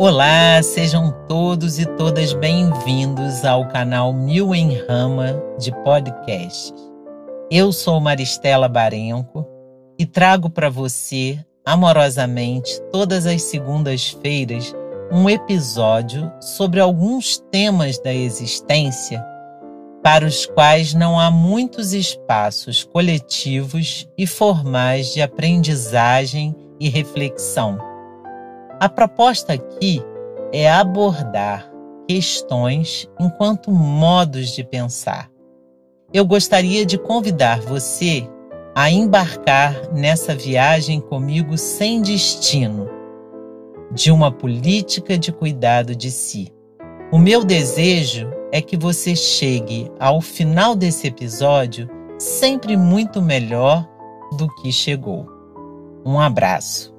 Olá, sejam todos e todas bem-vindos ao canal Mil em Rama de podcasts. Eu sou Maristela Barenco e trago para você, amorosamente, todas as segundas-feiras, um episódio sobre alguns temas da existência para os quais não há muitos espaços coletivos e formais de aprendizagem e reflexão. A proposta aqui é abordar questões enquanto modos de pensar. Eu gostaria de convidar você a embarcar nessa viagem comigo sem destino, de uma política de cuidado de si. O meu desejo é que você chegue ao final desse episódio sempre muito melhor do que chegou. Um abraço.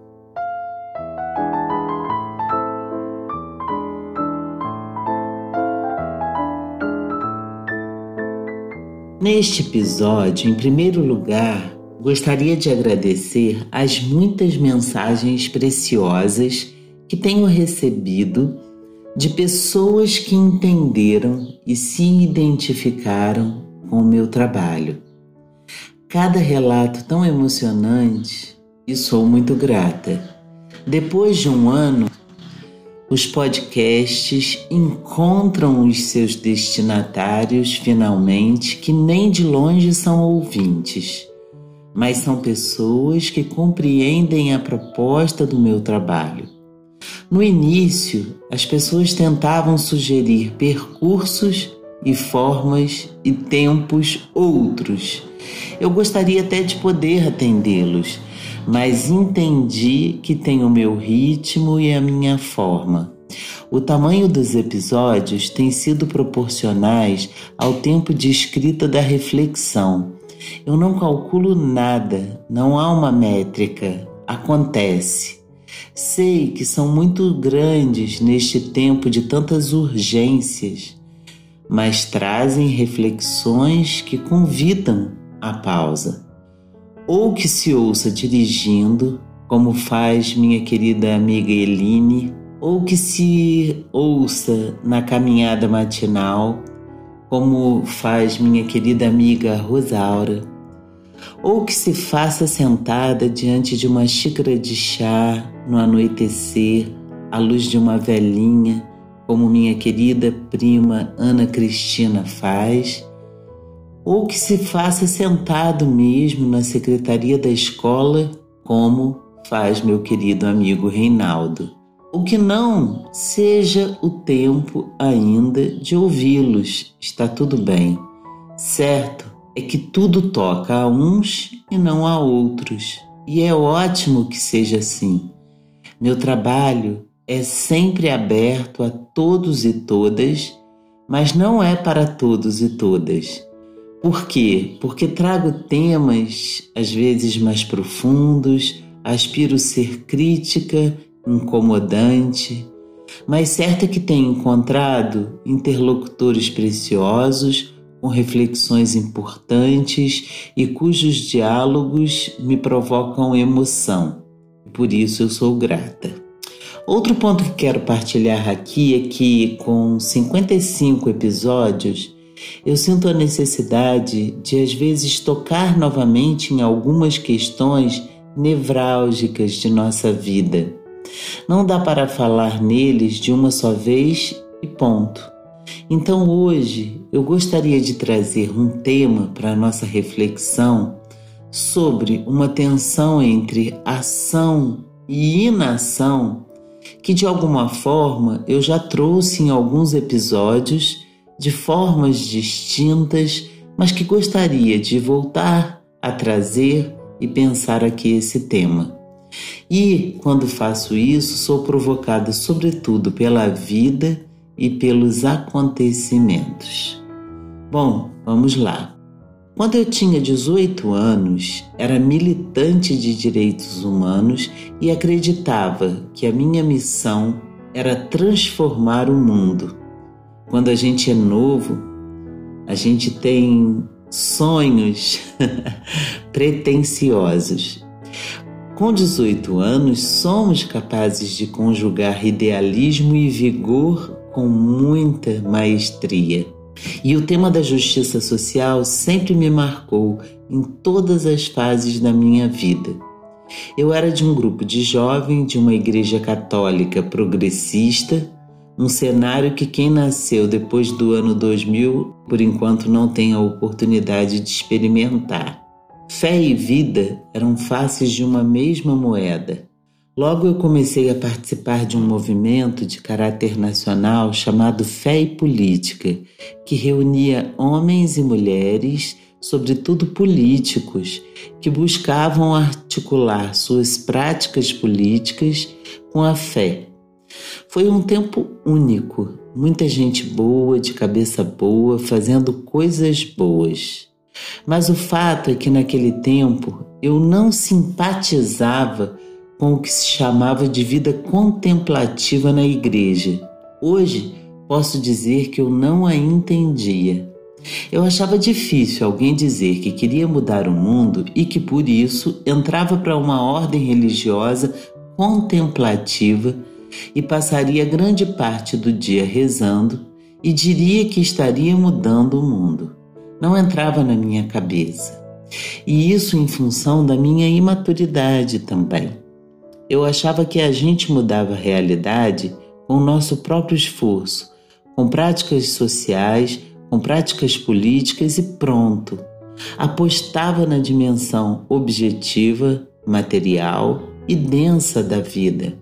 Neste episódio, em primeiro lugar, gostaria de agradecer as muitas mensagens preciosas que tenho recebido de pessoas que entenderam e se identificaram com o meu trabalho. Cada relato tão emocionante e sou muito grata. Depois de um ano, os podcasts encontram os seus destinatários finalmente, que nem de longe são ouvintes, mas são pessoas que compreendem a proposta do meu trabalho. No início, as pessoas tentavam sugerir percursos e formas e tempos outros. Eu gostaria até de poder atendê-los mas entendi que tem o meu ritmo e a minha forma. O tamanho dos episódios tem sido proporcionais ao tempo de escrita da reflexão. Eu não calculo nada, não há uma métrica, acontece. Sei que são muito grandes neste tempo de tantas urgências, mas trazem reflexões que convidam à pausa ou que se ouça dirigindo, como faz minha querida amiga Eline, ou que se ouça na caminhada matinal, como faz minha querida amiga Rosaura, ou que se faça sentada diante de uma xícara de chá no anoitecer, à luz de uma velhinha, como minha querida prima Ana Cristina faz ou que se faça sentado mesmo na secretaria da escola, como faz meu querido amigo Reinaldo. O que não seja o tempo ainda de ouvi-los, está tudo bem. Certo é que tudo toca a uns e não a outros, e é ótimo que seja assim. Meu trabalho é sempre aberto a todos e todas, mas não é para todos e todas. Por quê? Porque trago temas às vezes mais profundos, aspiro ser crítica, incomodante, mas certo é que tenho encontrado interlocutores preciosos com reflexões importantes e cujos diálogos me provocam emoção. Por isso eu sou grata. Outro ponto que quero partilhar aqui é que, com 55 episódios, eu sinto a necessidade de às vezes tocar novamente em algumas questões nevrálgicas de nossa vida. Não dá para falar neles de uma só vez e ponto. Então hoje eu gostaria de trazer um tema para a nossa reflexão sobre uma tensão entre ação e inação que de alguma forma eu já trouxe em alguns episódios de formas distintas, mas que gostaria de voltar a trazer e pensar aqui esse tema. E quando faço isso, sou provocada sobretudo pela vida e pelos acontecimentos. Bom, vamos lá. Quando eu tinha 18 anos, era militante de direitos humanos e acreditava que a minha missão era transformar o mundo. Quando a gente é novo, a gente tem sonhos pretensiosos. Com 18 anos, somos capazes de conjugar idealismo e vigor com muita maestria. E o tema da justiça social sempre me marcou em todas as fases da minha vida. Eu era de um grupo de jovens de uma igreja católica progressista, um cenário que quem nasceu depois do ano 2000, por enquanto, não tem a oportunidade de experimentar. Fé e vida eram faces de uma mesma moeda. Logo eu comecei a participar de um movimento de caráter nacional chamado Fé e Política, que reunia homens e mulheres, sobretudo políticos, que buscavam articular suas práticas políticas com a fé. Foi um tempo único, muita gente boa, de cabeça boa, fazendo coisas boas. Mas o fato é que naquele tempo eu não simpatizava com o que se chamava de vida contemplativa na igreja. Hoje posso dizer que eu não a entendia. Eu achava difícil alguém dizer que queria mudar o mundo e que por isso entrava para uma ordem religiosa contemplativa e passaria grande parte do dia rezando e diria que estaria mudando o mundo. Não entrava na minha cabeça. E isso em função da minha imaturidade também. Eu achava que a gente mudava a realidade com o nosso próprio esforço, com práticas sociais, com práticas políticas e pronto. Apostava na dimensão objetiva, material e densa da vida.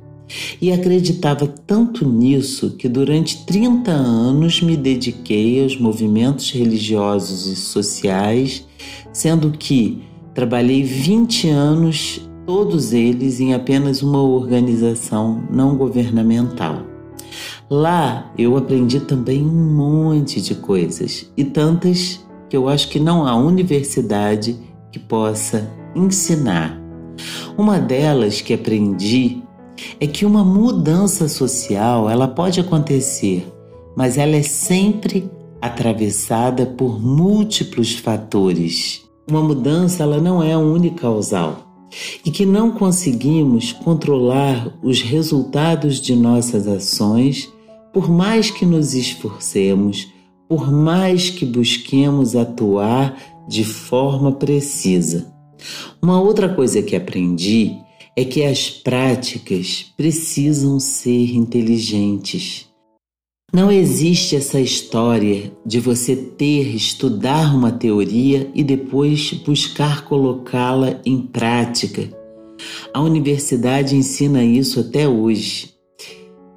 E acreditava tanto nisso que durante 30 anos me dediquei aos movimentos religiosos e sociais, sendo que trabalhei 20 anos todos eles em apenas uma organização não governamental. Lá eu aprendi também um monte de coisas e tantas que eu acho que não há universidade que possa ensinar. Uma delas que aprendi é que uma mudança social ela pode acontecer, mas ela é sempre atravessada por múltiplos fatores. Uma mudança ela não é unicausal e que não conseguimos controlar os resultados de nossas ações, por mais que nos esforcemos, por mais que busquemos atuar de forma precisa. Uma outra coisa que aprendi é que as práticas precisam ser inteligentes. Não existe essa história de você ter, estudar uma teoria e depois buscar colocá-la em prática. A universidade ensina isso até hoje.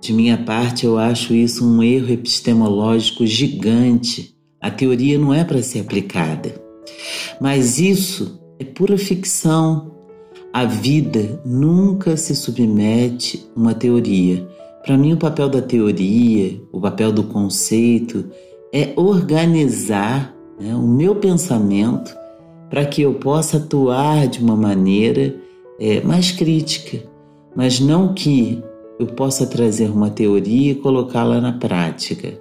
De minha parte, eu acho isso um erro epistemológico gigante. A teoria não é para ser aplicada. Mas isso é pura ficção. A vida nunca se submete a uma teoria. Para mim, o papel da teoria, o papel do conceito é organizar né, o meu pensamento para que eu possa atuar de uma maneira é, mais crítica, mas não que eu possa trazer uma teoria e colocá-la na prática.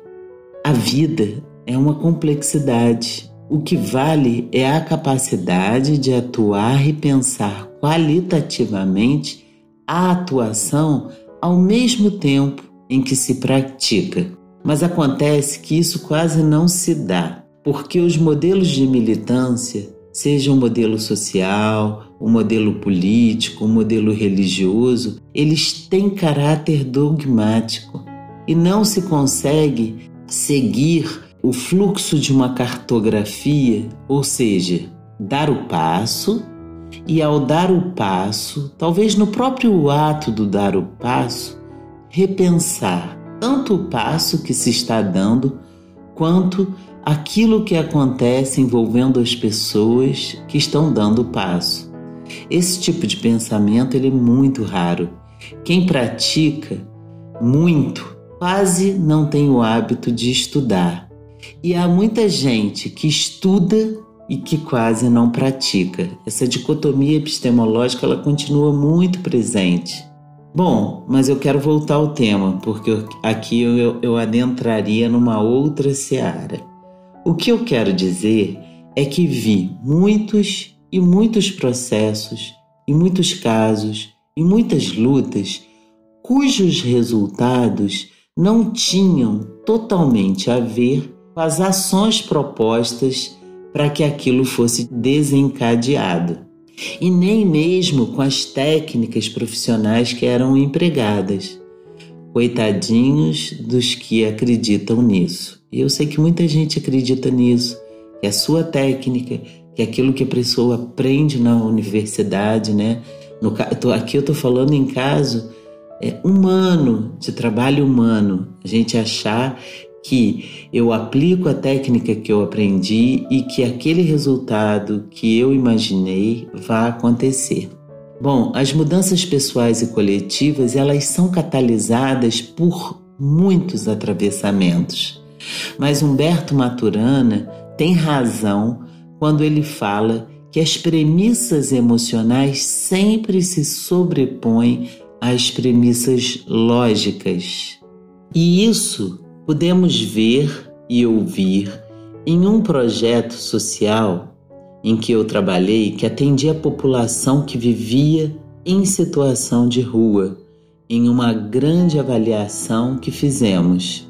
A vida é uma complexidade. O que vale é a capacidade de atuar e pensar qualitativamente a atuação ao mesmo tempo em que se pratica. Mas acontece que isso quase não se dá, porque os modelos de militância, seja um modelo social, um modelo político, um modelo religioso, eles têm caráter dogmático e não se consegue seguir o fluxo de uma cartografia, ou seja, dar o passo e ao dar o passo, talvez no próprio ato do dar o passo, repensar tanto o passo que se está dando, quanto aquilo que acontece envolvendo as pessoas que estão dando o passo. Esse tipo de pensamento ele é muito raro. Quem pratica muito quase não tem o hábito de estudar. E há muita gente que estuda e que quase não pratica. Essa dicotomia epistemológica ela continua muito presente. Bom, mas eu quero voltar ao tema, porque aqui eu, eu adentraria numa outra seara. O que eu quero dizer é que vi muitos e muitos processos em muitos casos, em muitas lutas, cujos resultados não tinham totalmente a ver com as ações propostas para que aquilo fosse desencadeado, e nem mesmo com as técnicas profissionais que eram empregadas. Coitadinhos dos que acreditam nisso. E eu sei que muita gente acredita nisso, que a sua técnica, que aquilo que a pessoa aprende na universidade, né? No, aqui eu estou falando em caso é, humano, de trabalho humano. A gente achar que eu aplico a técnica que eu aprendi e que aquele resultado que eu imaginei vai acontecer. Bom, as mudanças pessoais e coletivas, elas são catalisadas por muitos atravessamentos. Mas Humberto Maturana tem razão quando ele fala que as premissas emocionais sempre se sobrepõem às premissas lógicas. E isso podemos ver e ouvir em um projeto social em que eu trabalhei que atendia a população que vivia em situação de rua, em uma grande avaliação que fizemos.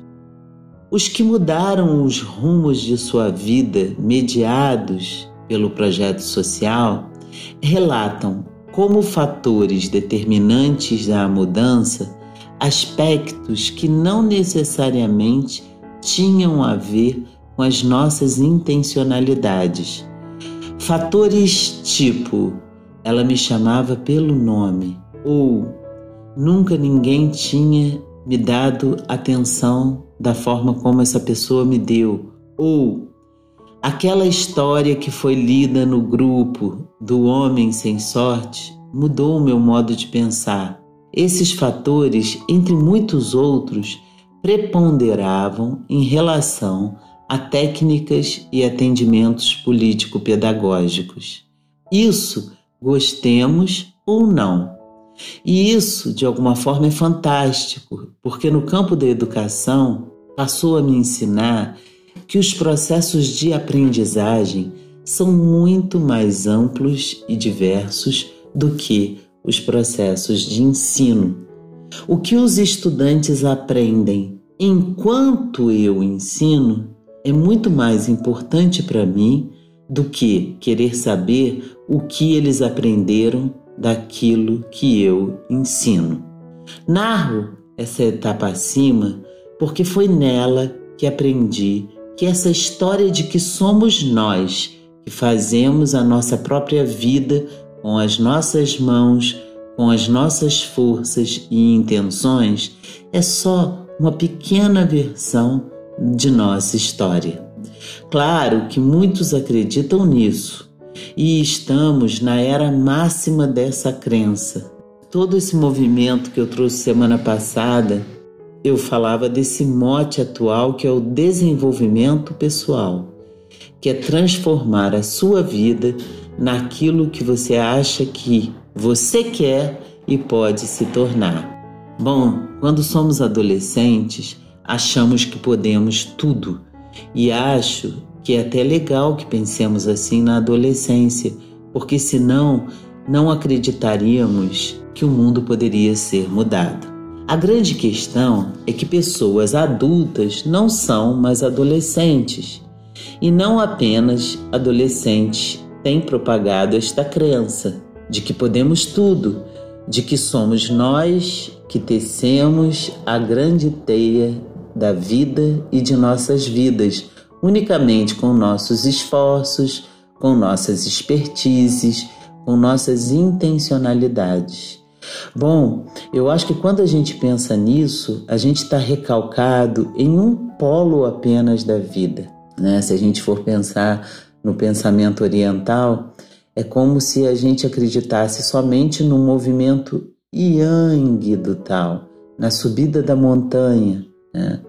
Os que mudaram os rumos de sua vida, mediados pelo projeto social, relatam como fatores determinantes da mudança aspectos que não necessariamente tinham a ver com as nossas intencionalidades. Fatores tipo ela me chamava pelo nome ou nunca ninguém tinha me dado atenção da forma como essa pessoa me deu ou aquela história que foi lida no grupo do homem sem sorte mudou o meu modo de pensar. Esses fatores, entre muitos outros, preponderavam em relação a técnicas e atendimentos político-pedagógicos. Isso gostemos ou não. E isso, de alguma forma, é fantástico, porque no campo da educação passou a me ensinar que os processos de aprendizagem são muito mais amplos e diversos do que os processos de ensino. O que os estudantes aprendem enquanto eu ensino é muito mais importante para mim do que querer saber o que eles aprenderam daquilo que eu ensino. Narro essa etapa acima porque foi nela que aprendi que essa história de que somos nós que fazemos a nossa própria vida com as nossas mãos, com as nossas forças e intenções, é só uma pequena versão de nossa história. Claro que muitos acreditam nisso e estamos na era máxima dessa crença. Todo esse movimento que eu trouxe semana passada, eu falava desse mote atual que é o desenvolvimento pessoal, que é transformar a sua vida naquilo que você acha que você quer e pode se tornar. Bom, quando somos adolescentes, achamos que podemos tudo e acho que é até legal que pensemos assim na adolescência, porque senão não acreditaríamos que o mundo poderia ser mudado. A grande questão é que pessoas adultas não são mais adolescentes e não apenas adolescentes tem propagado esta crença de que podemos tudo, de que somos nós que tecemos a grande teia da vida e de nossas vidas, unicamente com nossos esforços, com nossas expertises, com nossas intencionalidades. Bom, eu acho que quando a gente pensa nisso, a gente está recalcado em um polo apenas da vida. Né? Se a gente for pensar no pensamento oriental, é como se a gente acreditasse somente no movimento yang do tal, na subida da montanha, né?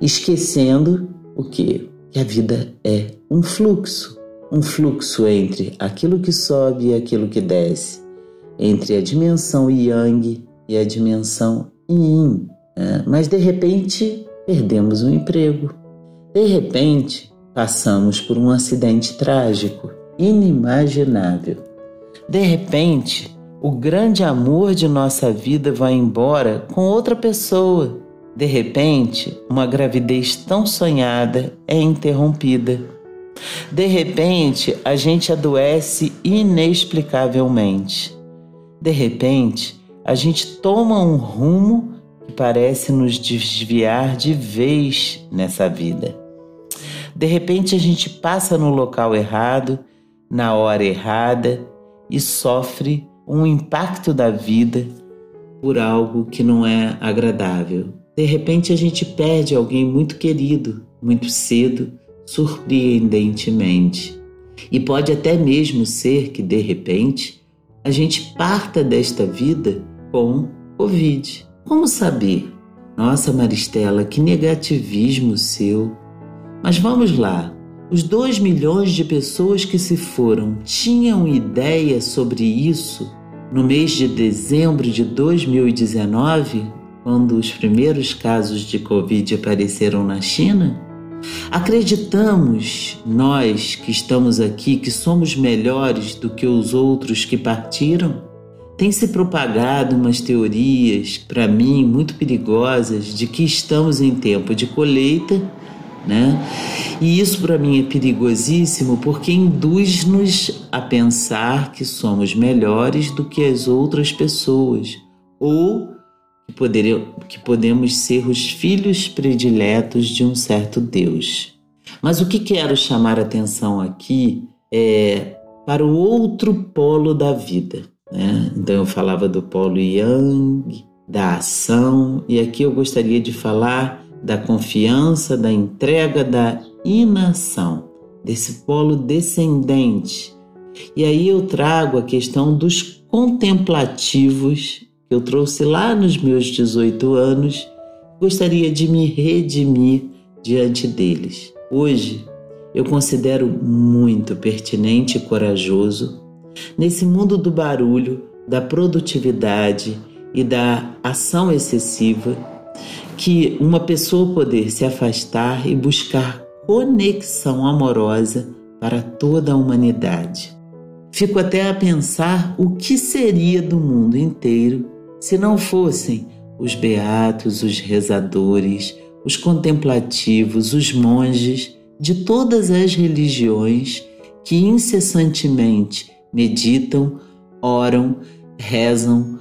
esquecendo o que? A vida é um fluxo, um fluxo entre aquilo que sobe e aquilo que desce, entre a dimensão yang e a dimensão yin. Né? Mas de repente perdemos o um emprego, de repente Passamos por um acidente trágico, inimaginável. De repente, o grande amor de nossa vida vai embora com outra pessoa. De repente, uma gravidez tão sonhada é interrompida. De repente, a gente adoece inexplicavelmente. De repente, a gente toma um rumo que parece nos desviar de vez nessa vida. De repente, a gente passa no local errado, na hora errada e sofre um impacto da vida por algo que não é agradável. De repente a gente perde alguém muito querido, muito cedo, surpreendentemente. E pode até mesmo ser que de repente a gente parta desta vida com Covid. Como saber? Nossa, Maristela, que negativismo seu. Mas vamos lá. Os dois milhões de pessoas que se foram tinham ideia sobre isso no mês de dezembro de 2019, quando os primeiros casos de Covid apareceram na China? Acreditamos, nós que estamos aqui, que somos melhores do que os outros que partiram? Tem se propagado umas teorias, para mim, muito perigosas, de que estamos em tempo de colheita né? E isso para mim é perigosíssimo porque induz-nos a pensar que somos melhores do que as outras pessoas ou que, poderia, que podemos ser os filhos prediletos de um certo Deus. Mas o que quero chamar atenção aqui é para o outro polo da vida. Né? Então eu falava do polo yang, da ação, e aqui eu gostaria de falar da confiança, da entrega, da inação, desse polo descendente. E aí eu trago a questão dos contemplativos que eu trouxe lá nos meus 18 anos, gostaria de me redimir diante deles. Hoje eu considero muito pertinente e corajoso nesse mundo do barulho, da produtividade e da ação excessiva que uma pessoa poder se afastar e buscar conexão amorosa para toda a humanidade. Fico até a pensar o que seria do mundo inteiro se não fossem os beatos, os rezadores, os contemplativos, os monges de todas as religiões que incessantemente meditam, oram, rezam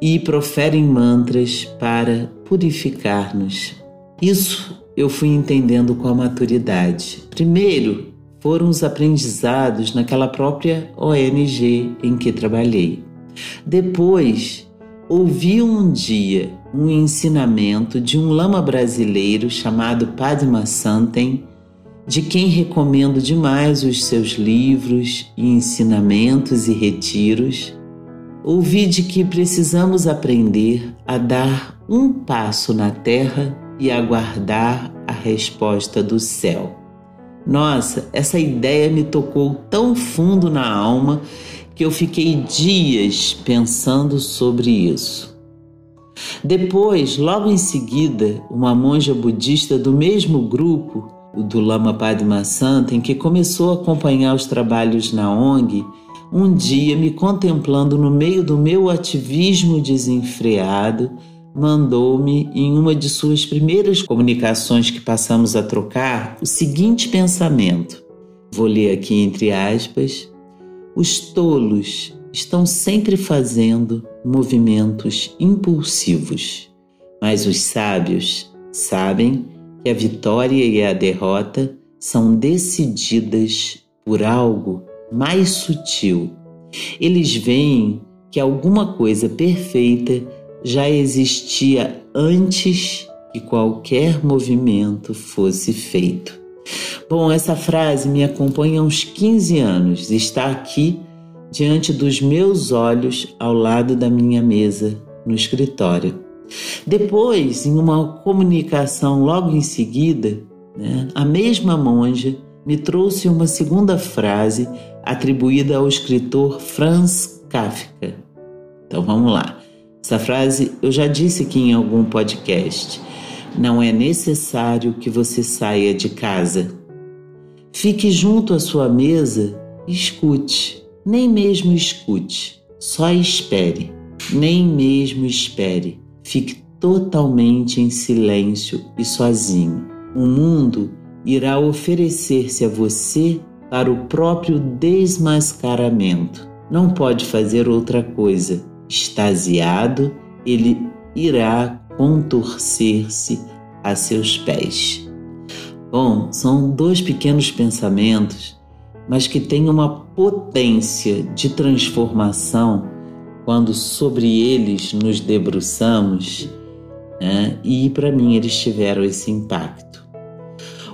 e proferem mantras para purificar-nos. Isso eu fui entendendo com a maturidade. Primeiro, foram os aprendizados naquela própria ONG em que trabalhei. Depois, ouvi um dia um ensinamento de um lama brasileiro chamado Padma Santen, de quem recomendo demais os seus livros ensinamentos e retiros ouvi de que precisamos aprender a dar um passo na terra e aguardar a resposta do céu. Nossa, essa ideia me tocou tão fundo na alma que eu fiquei dias pensando sobre isso. Depois, logo em seguida, uma monja budista do mesmo grupo, o do Lama Padma Santa, em que começou a acompanhar os trabalhos na ONG, um dia, me contemplando no meio do meu ativismo desenfreado, mandou-me, em uma de suas primeiras comunicações que passamos a trocar, o seguinte pensamento. Vou ler aqui entre aspas. Os tolos estão sempre fazendo movimentos impulsivos, mas os sábios sabem que a vitória e a derrota são decididas por algo mais sutil. Eles veem que alguma coisa perfeita já existia antes que qualquer movimento fosse feito. Bom, essa frase me acompanha há uns 15 anos, está aqui diante dos meus olhos ao lado da minha mesa no escritório. Depois, em uma comunicação logo em seguida, né, a mesma monja me trouxe uma segunda frase atribuída ao escritor Franz Kafka. Então vamos lá. Essa frase eu já disse aqui em algum podcast. Não é necessário que você saia de casa. Fique junto à sua mesa e escute, nem mesmo escute, Só espere, nem mesmo espere. Fique totalmente em silêncio e sozinho. O mundo irá oferecer-se a você para o próprio desmascaramento. Não pode fazer outra coisa. Extasiado, ele irá contorcer-se a seus pés. Bom, são dois pequenos pensamentos, mas que têm uma potência de transformação quando sobre eles nos debruçamos, né? e para mim eles tiveram esse impacto.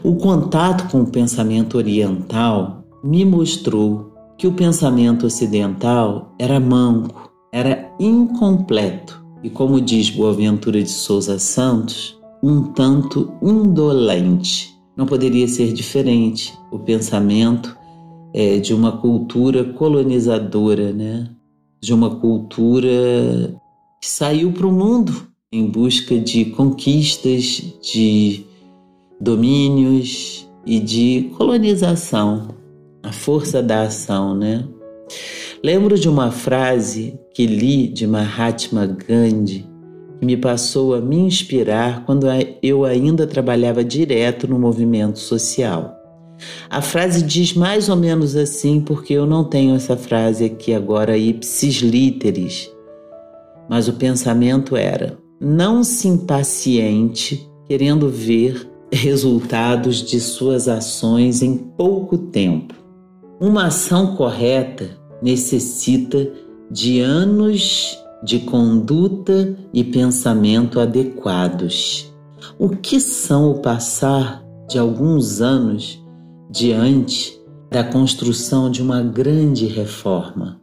O contato com o pensamento oriental me mostrou que o pensamento ocidental era manco, era incompleto e, como diz Boaventura de Souza Santos, um tanto indolente. Não poderia ser diferente o pensamento é, de uma cultura colonizadora, né? de uma cultura que saiu para o mundo em busca de conquistas, de domínios e de colonização, a força da ação, né? Lembro de uma frase que li de Mahatma Gandhi que me passou a me inspirar quando eu ainda trabalhava direto no movimento social. A frase diz mais ou menos assim, porque eu não tenho essa frase aqui agora ipsis literis, mas o pensamento era: não se impaciente querendo ver resultados de suas ações em pouco tempo. Uma ação correta necessita de anos de conduta e pensamento adequados. O que são o passar de alguns anos diante da construção de uma grande reforma?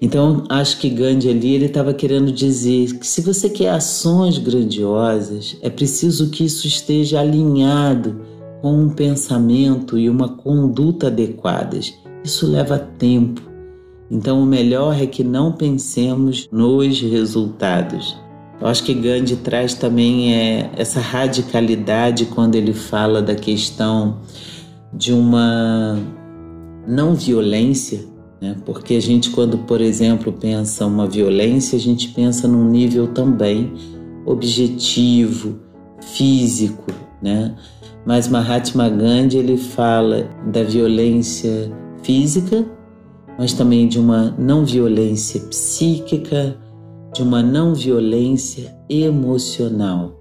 Então, acho que Gandhi ali ele estava querendo dizer que se você quer ações grandiosas, é preciso que isso esteja alinhado com um pensamento e uma conduta adequadas. Isso leva tempo então, o melhor é que não pensemos nos resultados. Eu acho que Gandhi traz também é, essa radicalidade quando ele fala da questão de uma não violência, né? porque a gente, quando, por exemplo, pensa uma violência, a gente pensa num nível também objetivo, físico, né? Mas Mahatma Gandhi ele fala da violência física mas também de uma não violência psíquica, de uma não violência emocional.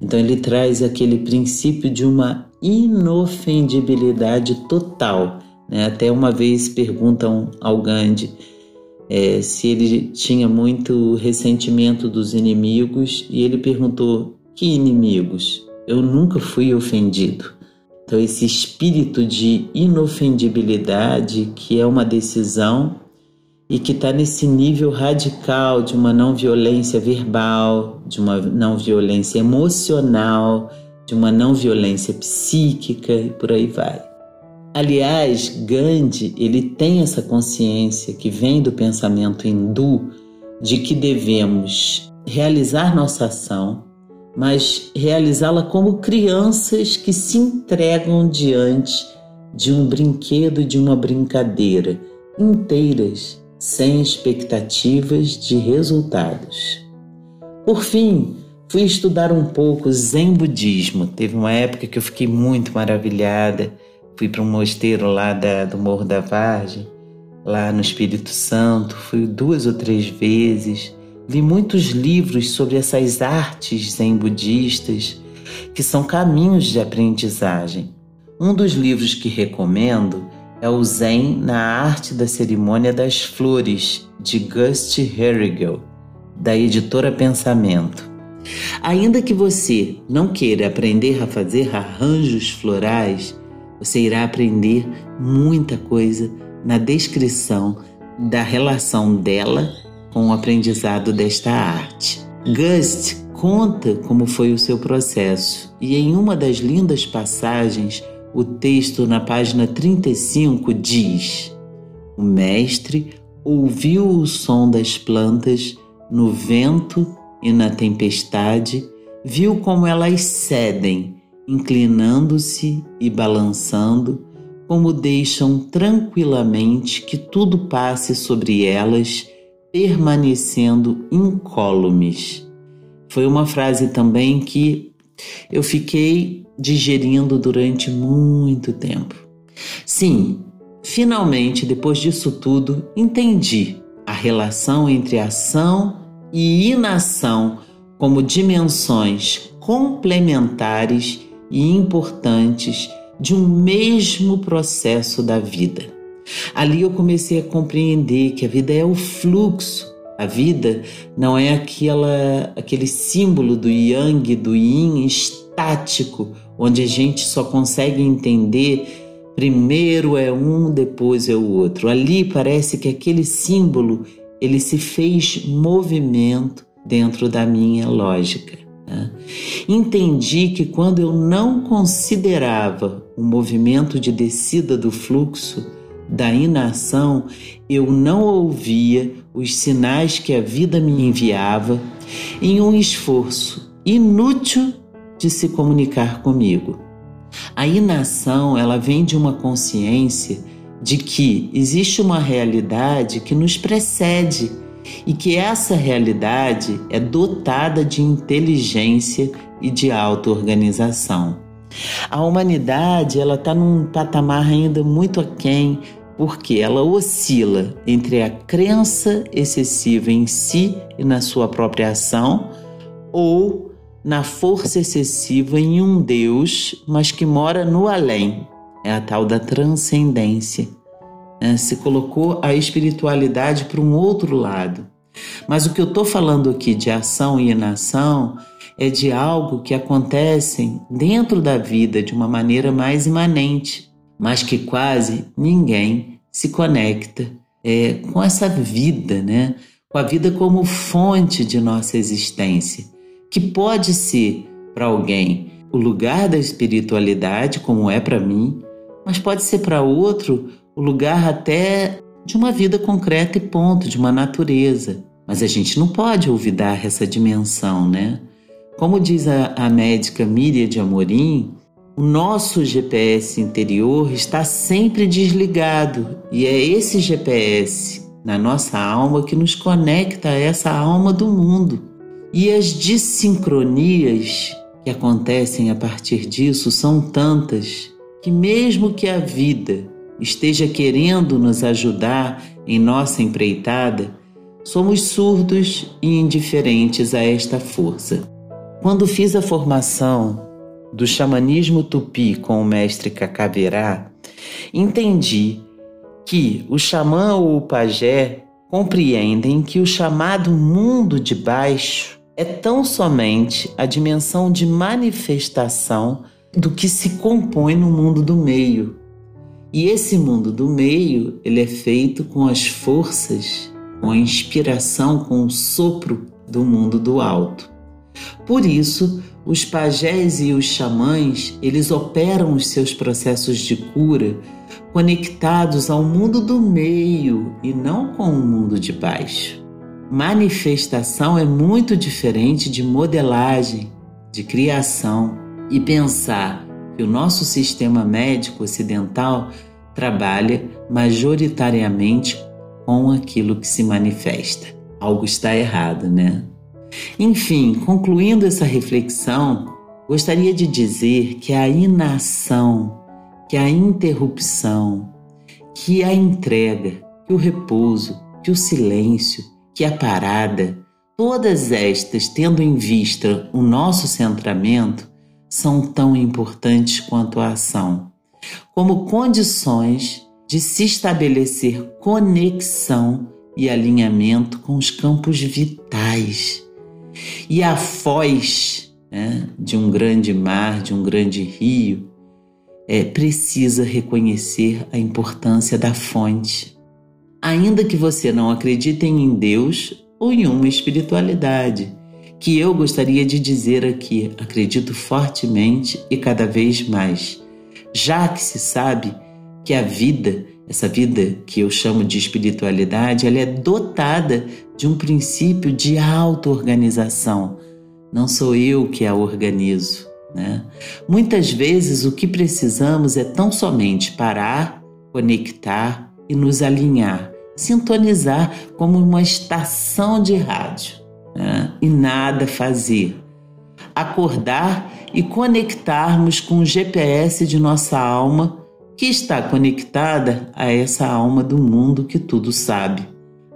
Então ele traz aquele princípio de uma inofendibilidade total. Né? Até uma vez perguntam ao Gandhi é, se ele tinha muito ressentimento dos inimigos e ele perguntou: que inimigos? Eu nunca fui ofendido. Então, esse espírito de inofendibilidade, que é uma decisão e que está nesse nível radical de uma não violência verbal, de uma não violência emocional, de uma não violência psíquica e por aí vai. Aliás, Gandhi ele tem essa consciência que vem do pensamento hindu de que devemos realizar nossa ação mas realizá-la como crianças que se entregam diante de um brinquedo, de uma brincadeira, inteiras, sem expectativas de resultados. Por fim, fui estudar um pouco Zen Budismo. Teve uma época que eu fiquei muito maravilhada. Fui para um mosteiro lá da, do Morro da Vargem, lá no Espírito Santo. Fui duas ou três vezes Vi muitos livros sobre essas artes zen budistas, que são caminhos de aprendizagem. Um dos livros que recomendo é o Zen na Arte da Cerimônia das Flores, de Gust Herrigel, da editora Pensamento. Ainda que você não queira aprender a fazer arranjos florais, você irá aprender muita coisa na descrição da relação dela com o aprendizado desta arte. Gust conta como foi o seu processo e em uma das lindas passagens, o texto na página 35 diz: O mestre ouviu o som das plantas no vento e na tempestade, viu como elas cedem, inclinando-se e balançando, como deixam tranquilamente que tudo passe sobre elas permanecendo incólumes. Foi uma frase também que eu fiquei digerindo durante muito tempo. Sim, finalmente, depois disso tudo, entendi a relação entre ação e inação como dimensões complementares e importantes de um mesmo processo da vida. Ali eu comecei a compreender que a vida é o fluxo. A vida não é aquela, aquele símbolo do yang, do yin estático, onde a gente só consegue entender primeiro é um, depois é o outro. Ali parece que aquele símbolo ele se fez movimento dentro da minha lógica. Né? Entendi que quando eu não considerava o movimento de descida do fluxo da inação, eu não ouvia os sinais que a vida me enviava em um esforço inútil de se comunicar comigo. A inação, ela vem de uma consciência de que existe uma realidade que nos precede e que essa realidade é dotada de inteligência e de auto-organização. A humanidade ela está num patamar ainda muito aquém, porque ela oscila entre a crença excessiva em si e na sua própria ação, ou na força excessiva em um Deus, mas que mora no além. É a tal da transcendência. É, se colocou a espiritualidade para um outro lado. Mas o que eu estou falando aqui de ação e inação é de algo que acontece dentro da vida de uma maneira mais imanente, mas que quase ninguém se conecta é, com essa vida, né? com a vida como fonte de nossa existência que pode ser para alguém o lugar da espiritualidade, como é para mim, mas pode ser para outro o lugar até de uma vida concreta e ponto, de uma natureza. Mas a gente não pode olvidar essa dimensão, né? Como diz a, a médica Miriam de Amorim, o nosso GPS interior está sempre desligado e é esse GPS na nossa alma que nos conecta a essa alma do mundo. E as dissincronias que acontecem a partir disso são tantas que, mesmo que a vida esteja querendo nos ajudar em nossa empreitada, somos surdos e indiferentes a esta força. Quando fiz a formação do xamanismo tupi com o mestre Cacaverá, entendi que o xamã ou o pajé compreendem que o chamado mundo de baixo é tão somente a dimensão de manifestação do que se compõe no mundo do meio. E esse mundo do meio, ele é feito com as forças, com a inspiração, com o sopro do mundo do alto. Por isso, os pajés e os xamãs, eles operam os seus processos de cura conectados ao mundo do meio e não com o mundo de baixo. Manifestação é muito diferente de modelagem, de criação e pensar o nosso sistema médico ocidental trabalha majoritariamente com aquilo que se manifesta. Algo está errado, né? Enfim, concluindo essa reflexão, gostaria de dizer que a inação, que a interrupção, que a entrega, que o repouso, que o silêncio, que a parada, todas estas tendo em vista o nosso centramento, são tão importantes quanto a ação, como condições de se estabelecer conexão e alinhamento com os campos vitais. E a foz né, de um grande mar, de um grande rio, é, precisa reconhecer a importância da fonte ainda que você não acredite em Deus ou em uma espiritualidade, que eu gostaria de dizer aqui, acredito fortemente e cada vez mais, já que se sabe que a vida, essa vida que eu chamo de espiritualidade, ela é dotada de um princípio de auto-organização. Não sou eu que a organizo. Né? Muitas vezes o que precisamos é tão somente parar, conectar e nos alinhar sintonizar como uma estação de rádio né? e nada fazer. Acordar e conectarmos com o GPS de nossa alma, que está conectada a essa alma do mundo que tudo sabe.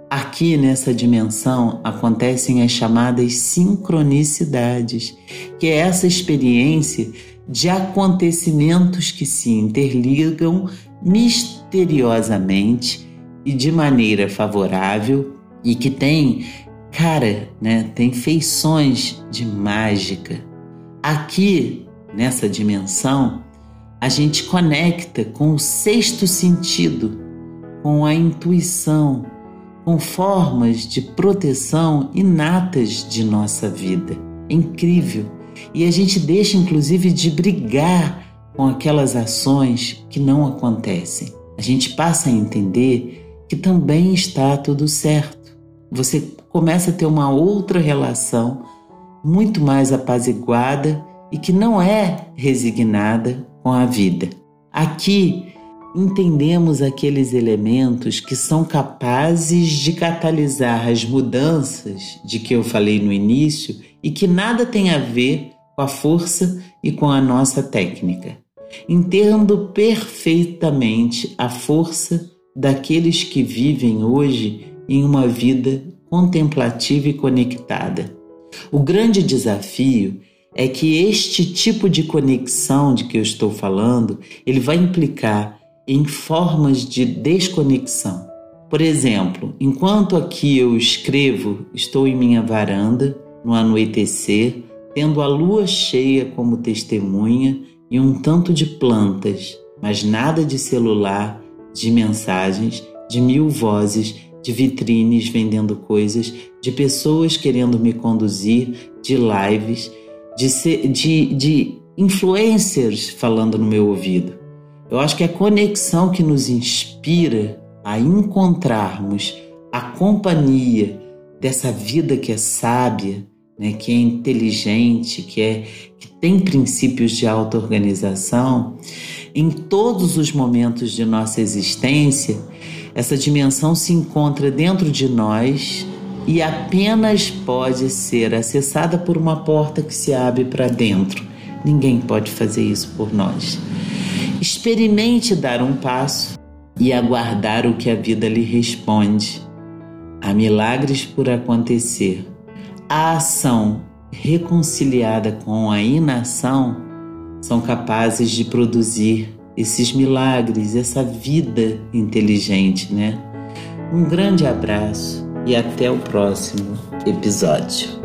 Aqui nessa dimensão acontecem as chamadas sincronicidades, que é essa experiência de acontecimentos que se interligam misteriosamente e de maneira favorável e que tem cara, né, tem feições de mágica. Aqui nessa dimensão, a gente conecta com o sexto sentido, com a intuição, com formas de proteção inatas de nossa vida. É incrível. E a gente deixa, inclusive, de brigar com aquelas ações que não acontecem. A gente passa a entender que também está tudo certo. Você começa a ter uma outra relação muito mais apaziguada e que não é resignada com a vida. Aqui entendemos aqueles elementos que são capazes de catalisar as mudanças de que eu falei no início e que nada tem a ver com a força e com a nossa técnica. Entendo perfeitamente a força daqueles que vivem hoje em uma vida contemplativa e conectada. O grande desafio é que este tipo de conexão de que eu estou falando, ele vai implicar em formas de desconexão. Por exemplo, enquanto aqui eu escrevo, estou em minha varanda, no anoitecer, tendo a lua cheia como testemunha e um tanto de plantas, mas nada de celular, de mensagens, de mil vozes, de vitrines vendendo coisas, de pessoas querendo me conduzir, de lives, de, ser, de, de influencers falando no meu ouvido. Eu acho que a conexão que nos inspira a encontrarmos a companhia dessa vida que é sábia, né, que é inteligente, que, é, que tem princípios de auto-organização, em todos os momentos de nossa existência, essa dimensão se encontra dentro de nós e apenas pode ser acessada por uma porta que se abre para dentro. Ninguém pode fazer isso por nós. Experimente dar um passo e aguardar o que a vida lhe responde. Há milagres por acontecer a ação reconciliada com a inação são capazes de produzir esses milagres, essa vida inteligente, né? Um grande abraço e até o próximo episódio.